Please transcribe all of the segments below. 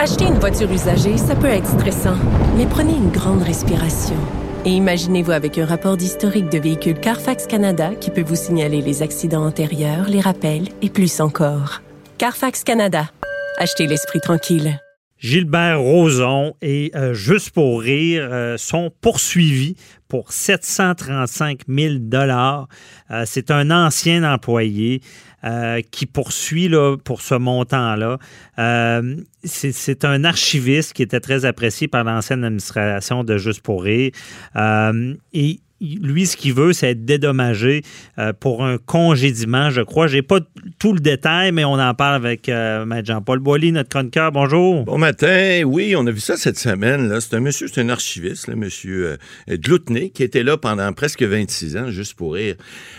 Acheter une voiture usagée, ça peut être stressant, mais prenez une grande respiration. Et imaginez-vous avec un rapport d'historique de véhicule Carfax Canada qui peut vous signaler les accidents antérieurs, les rappels et plus encore. Carfax Canada. Achetez l'esprit tranquille. Gilbert Rozon et euh, Juste pour rire euh, sont poursuivis pour 735 000 dollars. Euh, c'est un ancien employé qui poursuit là, pour ce montant-là. c'est un archiviste qui était très apprécié par l'ancienne administration de Juste pour et lui, ce qu'il veut, c'est être dédommagé euh, pour un congédiement, je crois. J'ai pas tout le détail, mais on en parle avec euh, Jean-Paul Boilly, notre chroniqueur. Bonjour. Bon matin. Oui, on a vu ça cette semaine. C'est un monsieur, c'est un archiviste, le monsieur euh, qui était là pendant presque 26 ans, juste pour rire.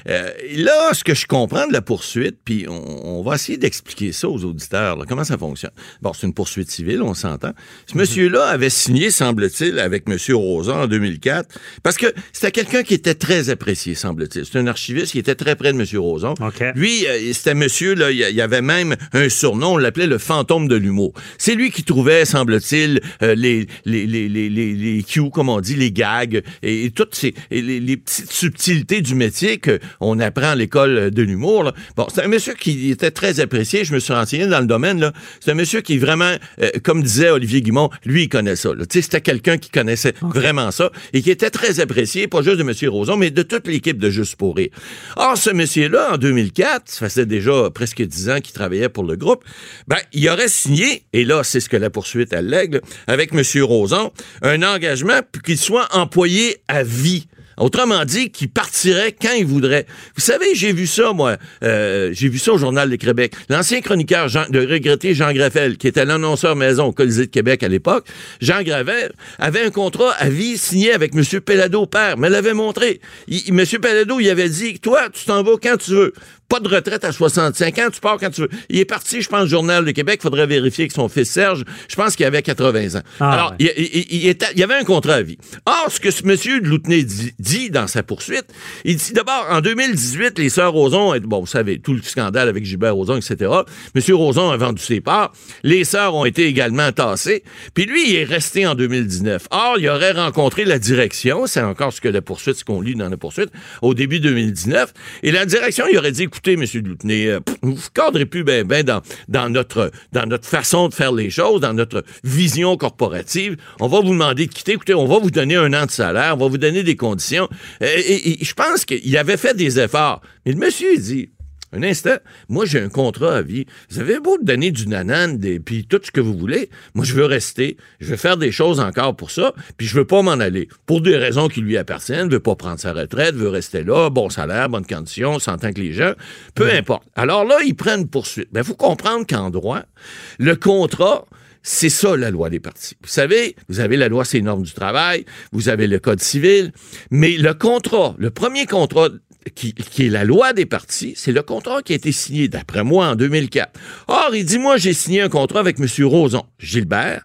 Euh, là, ce que je comprends de la poursuite, puis on, va essayer d'expliquer ça aux auditeurs, comment ça fonctionne? Bon, c'est une poursuite civile, on s'entend. Ce mhm. monsieur-là avait signé, semble-t-il, avec monsieur Rosa en 2004, parce que c'était quelqu'un quelqu'un qui était très apprécié, semble-t-il. C'est un archiviste qui était très près de M. Roson. Lui, euh, c'était monsieur, là, il y avait même un surnom, on l'appelait le fantôme de l'humour. C'est lui qui trouvait, semble-t-il, euh, les, les, les, les, les cues, comme on dit, les gags, et, toutes ces, les, petites subtilités du métier qu'on apprend à l'école de l'humour. Bon, c'est un monsieur qui était très apprécié. Je me suis renseigné dans le domaine. Là. C'est un monsieur qui vraiment, euh, comme disait Olivier Guimont, lui, il connaît ça. C'était quelqu'un qui connaissait vraiment ça et qui était très apprécié, pas juste de M. Roson, mais de toute l'équipe de Juste pour rire. Or, ce monsieur-là, en 2004, ça faisait déjà presque dix ans qu'il travaillait pour le groupe, ben, il aurait signé, et là, c'est ce que la poursuite allègue, avec M. Roson, un engagement qu'il soit employé à vie. Autrement dit, qui partirait quand il voudrait. Vous savez, j'ai vu ça, moi. Euh, j'ai vu ça au Journal de Québec. L'ancien chroniqueur de regretté Jean Graffel, qui était l'annonceur maison au Colisée de Québec à l'époque, Jean Graffel avait un contrat à vie signé avec M. Pellado père, mais l'avait montré. M. Pellado, il avait dit, toi, tu t'en vas quand tu veux pas de retraite à 65 ans, tu pars quand tu veux. Il est parti, je pense, au Journal de Québec, faudrait vérifier que son fils Serge, je pense qu'il avait 80 ans. Ah, Alors, il, il, y avait un contrat à vie. Or, ce que ce monsieur de Loutenay dit, dans sa poursuite, il dit d'abord, en 2018, les sœurs Roson, bon, vous savez, tout le scandale avec Gilbert Roson, etc. Monsieur Roson a vendu ses parts. Les sœurs ont été également tassées. Puis lui, il est resté en 2019. Or, il aurait rencontré la direction, c'est encore ce que la poursuite, ce qu'on lit dans la poursuite, au début 2019. Et la direction, il aurait dit, écoutez, M. Dloutenay, euh, vous ne cadrez plus bien ben dans, notre, façon de faire les choses, dans notre vision corporative. On va vous demander de quitter. Écoutez, on va vous donner un an de salaire, on va vous donner des conditions. Je pense qu'il avait fait des efforts. Mais le monsieur, il dit, un instant, moi j'ai un contrat à vie. Vous avez beau donner du nanan, des, puis tout ce que vous voulez. Moi je veux rester, je veux faire des choses encore pour ça, puis je veux pas m'en aller. Pour des raisons qui lui appartiennent, veut pas prendre sa retraite, veut rester là, bon salaire, bonne condition, s'entend que les gens, peu importe. Alors là, ils prennent poursuite. Il ben, faut comprendre qu'en droit, le contrat, c'est ça la loi des partis. Vous savez, vous avez la loi c'est les normes du travail, vous avez le code civil, mais le contrat, le premier contrat qui, est la loi des partis, c'est le contrat qui a été signé, d'après moi, en 2004. Or, il dit, moi, j'ai signé un contrat avec M. Roson, Gilbert,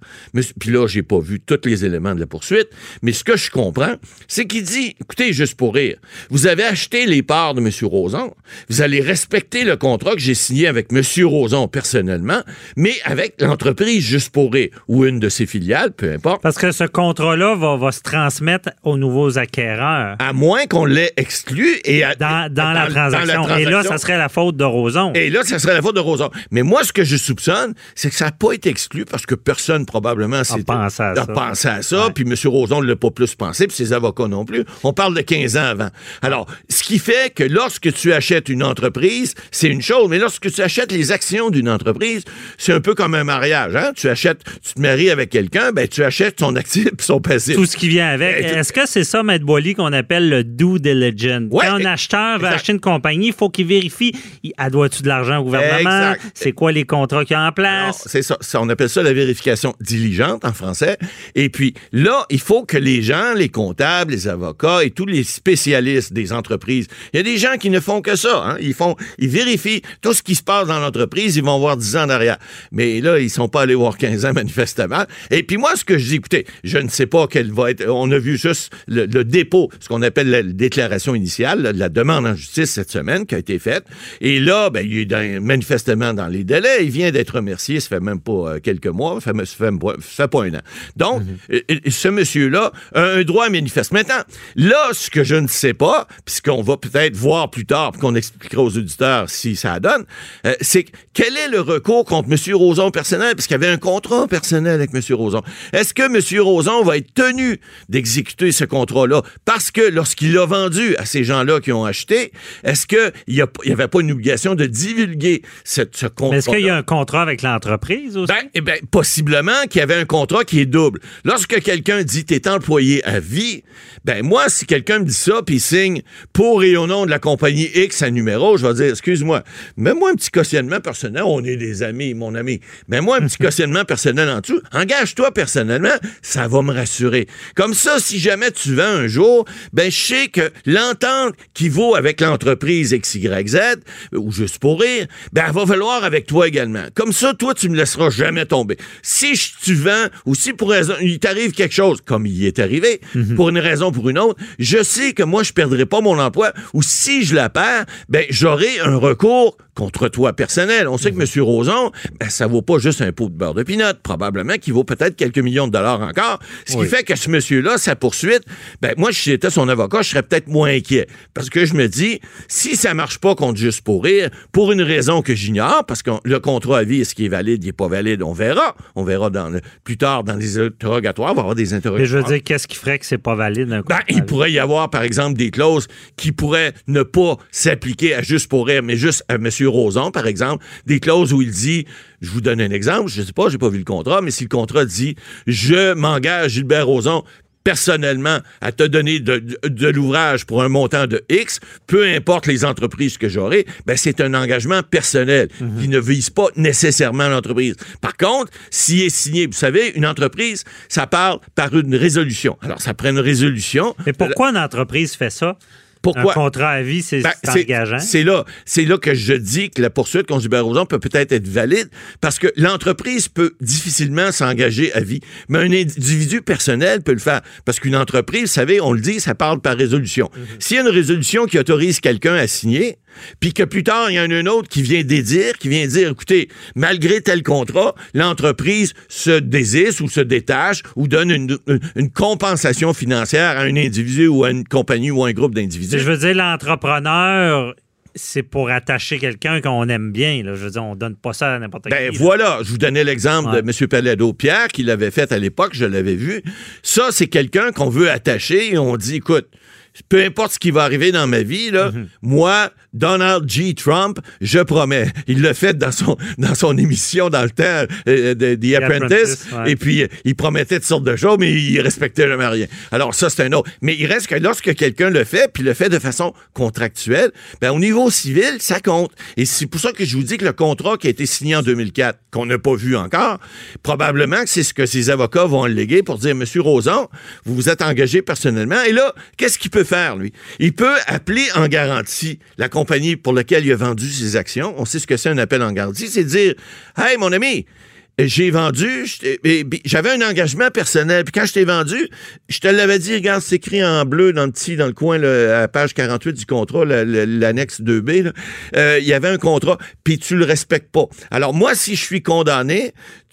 puis là, j'ai pas vu tous les éléments de la poursuite, mais ce que je comprends, c'est qu'il dit, écoutez, juste pour rire, vous avez acheté les parts de M. Roson, vous allez respecter le contrat que j'ai signé avec M. Roson personnellement, mais avec l'entreprise juste pour rire, ou une de ses filiales, peu importe. Parce que ce contrat-là va, va se transmettre aux nouveaux acquéreurs. À moins qu'on l'ait exclu et dans, la transaction. Et là, ça serait la faute de Roson. Et là, ça serait la faute de Roson. Mais moi, ce que je soupçonne, c'est que ça n'a pas été exclu parce que personne, probablement, s'est pensé à ça. Pensé à ça Puis M. Roson ne l'a pas plus pensé, puis ses avocats non plus. On parle de 15 ans avant. Alors, ce qui fait que lorsque tu achètes une entreprise, c'est une chose, mais lorsque tu achètes les actions d'une entreprise, c'est un peu comme un mariage. Hein? Tu achètes, tu te maries avec quelqu'un, ben, tu achètes son actif et son passif. Tout ce qui vient avec. Est-ce que c'est ça, Maître Boily, qu'on appelle le due diligence? Ouais, acheteur veut acheter une compagnie, il faut qu'il vérifie. Elle doit-tu de l'argent au gouvernement? C'est quoi les contrats qu'il y a en place? C'est ça, On appelle ça la vérification diligente en français. Et puis là, il faut que les gens, les comptables, les avocats et tous les spécialistes des entreprises, il y a des gens qui ne font que ça. Hein. Ils font, ils vérifient tout ce qui se passe dans l'entreprise. Ils vont voir 10 ans derrière. Mais là, ils sont pas allés voir 15 ans manifestement. Et puis moi, ce que je dis, écoutez, je ne sais pas quelle va être. On a vu juste le, dépôt, ce qu'on appelle la déclaration initiale, la demande en justice cette semaine qui a été faite. Et là, ben, il est manifestement dans les délais. Il vient d'être remercié, ça fait même pas euh, quelques mois, ça fait, fait, fait, pas un an. Donc, mm-hmm. ce monsieur-là a un droit manifeste. Maintenant, là, ce que je ne sais pas, puisqu'on va peut-être voir plus tard, puis qu'on expliquera aux auditeurs si ça donne, euh, c'est quel est le recours contre M. Roson personnel, puisqu'il y avait un contrat personnel avec M. Roson. Est-ce que M. Roson va être tenu d'exécuter ce contrat-là? Parce que lorsqu'il l'a vendu à ces gens-là qui ont acheté, est-ce qu'il n'y avait pas une obligation de divulguer ce, ce contrat? Est-ce qu'il y a un contrat avec l'entreprise aussi? Ben, eh ben, possiblement qu'il y avait un contrat qui est double. Lorsque quelqu'un dit t'es employé à vie, ben moi, si quelqu'un me dit ça puis signe pour et au nom de la compagnie X à numéro, je vais dire excuse-moi, mets-moi un petit cautionnement personnel. On est des amis, mon ami. Mets-moi un petit cautionnement personnel en dessous. Engage-toi personnellement, ça va me rassurer. Comme ça, si jamais tu vends un jour, ben je sais que l'entente qui vaut avec l'entreprise XYZ, ou juste pour rire, ben elle va valoir avec toi également. Comme ça, toi, tu me laisseras jamais tomber. Si tu vends, ou si pour raison, il t'arrive quelque chose, comme il est arrivé, mhm. pour une raison ou pour une autre, je sais que moi, je perdrai pas mon emploi, ou si je la perds, ben j'aurai un recours contre toi personnel. On sait que M. Mhm. Roson, ben, ça vaut pas juste un pot de beurre de pinot, probablement qu'il vaut peut-être quelques millions de dollars encore. Ce qui fait que ce monsieur-là, sa poursuite, ben, moi, si j'étais son avocat, je serais peut-être moins inquiet. Parce que je me dis, si ça marche pas contre Juste pour rire, pour une raison que j'ignore, parce que le contrat à vie, est-ce qu'il est valide, il est pas valide, on verra. On verra dans plus tard dans les interrogatoires, on va avoir des interrogatoires. Mais je veux dire, qu'est-ce qui ferait que c'est pas valide un ben, Il pourrait y avoir, par exemple, des clauses qui pourraient ne pas s'appliquer à Juste pour rire, mais juste à M. Roson, par exemple, des clauses où il dit, je vous donne un exemple, je sais pas, j'ai pas vu le contrat, mais si le contrat dit, je m'engage, Gilbert Roson, personnellement à te donner de, l'ouvrage pour un montant de X, peu importe les entreprises que j'aurai, ben c'est un engagement personnel mhm. qui ne vise pas nécessairement l'entreprise. Par contre, s'il est signé, vous savez, une entreprise, ça parle par une résolution. Alors, ça prend une résolution. Mais pourquoi une entreprise fait ça? Pourquoi? Un contrat à vie, c'est ben, engageant. C'est là, c'est là que je dis que la poursuite contre Hubert peut peut-être être valide parce que l'entreprise peut difficilement s'engager à vie. Mais un individu personnel peut le faire. Parce qu'une entreprise, vous savez, on le dit, ça parle par résolution. Mhm. S'il y a une résolution qui autorise quelqu'un à signer, puis que plus tard, il y en a un autre qui vient dédire, qui vient dire, écoutez, malgré tel contrat, l'entreprise se désiste ou se détache ou donne une, une, compensation financière à un individu ou à une compagnie ou à un groupe d'individus. Je veux dire, l'entrepreneur, c'est pour attacher quelqu'un qu'on aime bien. Là. Je veux dire, on donne pas ça à n'importe ben, qui. voilà, je vous donnais l'exemple de M. Palado-Pierre qui l'avait fait à l'époque, je l'avais vu. Ça, c'est quelqu'un qu'on veut attacher et on dit, écoute, peu importe ce qui va arriver dans ma vie, là, mhm. moi, Donald G. Trump, je promets. Il l'a fait dans son, dans son émission dans le temps euh, de The, Apprentice. Et puis, euh, il promettait toutes sortes de choses, mais il respectait jamais rien. Alors, ça, c'est un autre. Mais il reste que lorsque quelqu'un le fait, puis le fait de façon contractuelle, ben, au niveau civil, ça compte. Et c'est pour ça que je vous dis que le contrat qui a été signé en 2004, qu'on n'a pas vu encore, probablement que c'est ce que ses avocats vont alléguer pour dire, Monsieur Rosan, vous vous êtes engagé personnellement. Et là, qu'est-ce qu'il peut faire, lui? Il peut appeler en garantie la compagnie pour laquelle il a vendu ses actions. On sait ce que c'est un appel en garantie. C'est dire, Hey, mon ami, j'ai vendu, j'avais un engagement personnel. Puis quand je t'ai vendu, je te l'avais dit, regarde, c'est écrit en bleu dans le petit, dans le coin, là, à page 48 du contrat, l'annexe 2B, euh, il y avait un contrat, puis tu le respectes pas. Alors moi, si je suis condamné,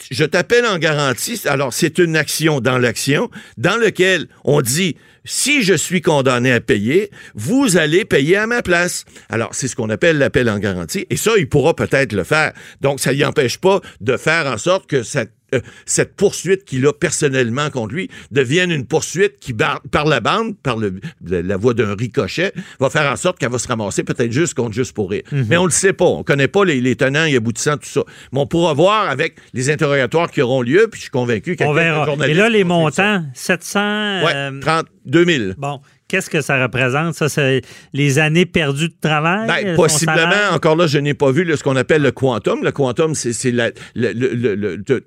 je t'appelle en garantie. Alors c'est une action dans l'action, dans lequel on dit, si je suis condamné à payer, vous allez payer à ma place. Alors, c'est ce qu'on appelle l'appel en garantie. Et ça, il pourra peut-être le faire. Donc, ça n'y empêche pas de faire en sorte que cette euh, cette poursuite qu'il a personnellement contre lui devienne une poursuite qui, par la bande, par le, la voie d'un ricochet, va faire en sorte qu'elle va se ramasser peut-être juste contre juste pour rire. Mhm. Mais on le sait pas. On connaît pas les, tenants et aboutissants, tout ça. Mais on pourra voir avec les interrogatoires qui auront lieu, puis je suis convaincu qu'on verra. Et là, les montants, 700... Ouais, 32 000. Bon. Qu'est-ce que ça représente? Ça, c'est les années perdues de travail? Ben, possiblement, encore là, je n'ai pas vu ce qu'on appelle le quantum. Le quantum, c'est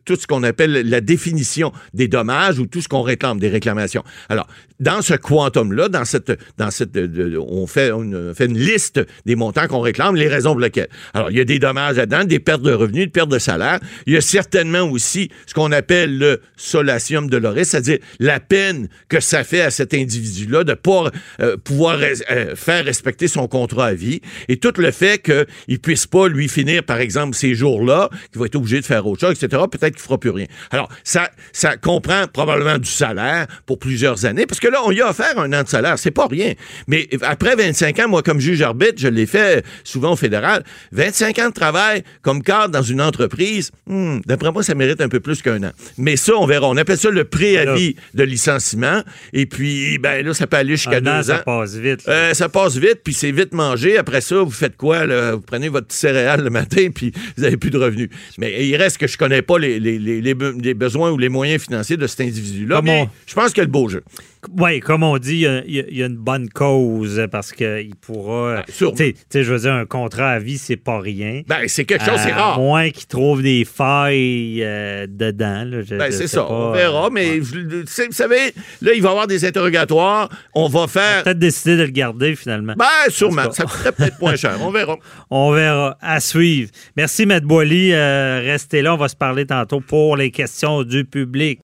tout ce qu'on appelle la définition des dommages ou tout ce qu'on réclame, des réclamations. Alors, dans ce quantum-là, dans cette, dans cette, on, fait, on fait une liste des montants qu'on réclame, les raisons pour lesquelles. Alors, il y a des dommages là-dedans, des pertes de revenus, des pertes de salaire. Il y a certainement aussi ce qu'on appelle le solatium de l'oris, c'est-à-dire la peine que ça fait à cet individu-là de pas pouvoir, euh, pouvoir euh, faire respecter son contrat à vie. Et tout le fait qu'il ne puisse pas lui finir, par exemple, ces jours-là, qu'il va être obligé de faire autre chose, etc., peut-être qu'il ne fera plus rien. Alors, ça, ça comprend probablement du salaire pour plusieurs années, parce que là, on y a offert un an de salaire. C'est pas rien. Mais après 25 ans, moi, comme juge arbitre, je l'ai fait souvent au fédéral, 25 ans de travail comme cadre dans une entreprise, hmm, d'après moi, ça mérite un peu plus qu'un an. Mais ça, on verra. On appelle ça le préavis de licenciement. Et puis, ben là, ça peut aller jusqu'à deux ans. Ça passe vite. Euh, ça passe vite, puis c'est vite mangé. Après ça, vous faites quoi? Vous prenez votre petit céréale le matin, puis vous n'avez plus de revenus. Mais il reste que je connais pas les, les, besoins ou les moyens financiers de cet individu-là. Mais je pense a le beau jeu. Oui, comme on dit, il y, a, une bonne cause parce qu'il pourra. Ah, tu sais, je veux dire, un contrat à vie, c'est pas rien. Ben, c'est quelque chose, c'est rare. À moins qu'il trouve des failles euh, dedans. ben, c'est ça. on verra, mais vous savez, là, il va y avoir des interrogatoires. On va faire. Peut-être décider de le garder finalement. Ben, sûrement. Ça coûterait peut-être moins cher. On verra. On verra. À suivre. Merci, Maître Boily. Euh, restez là. On va se parler tantôt pour les questions du public.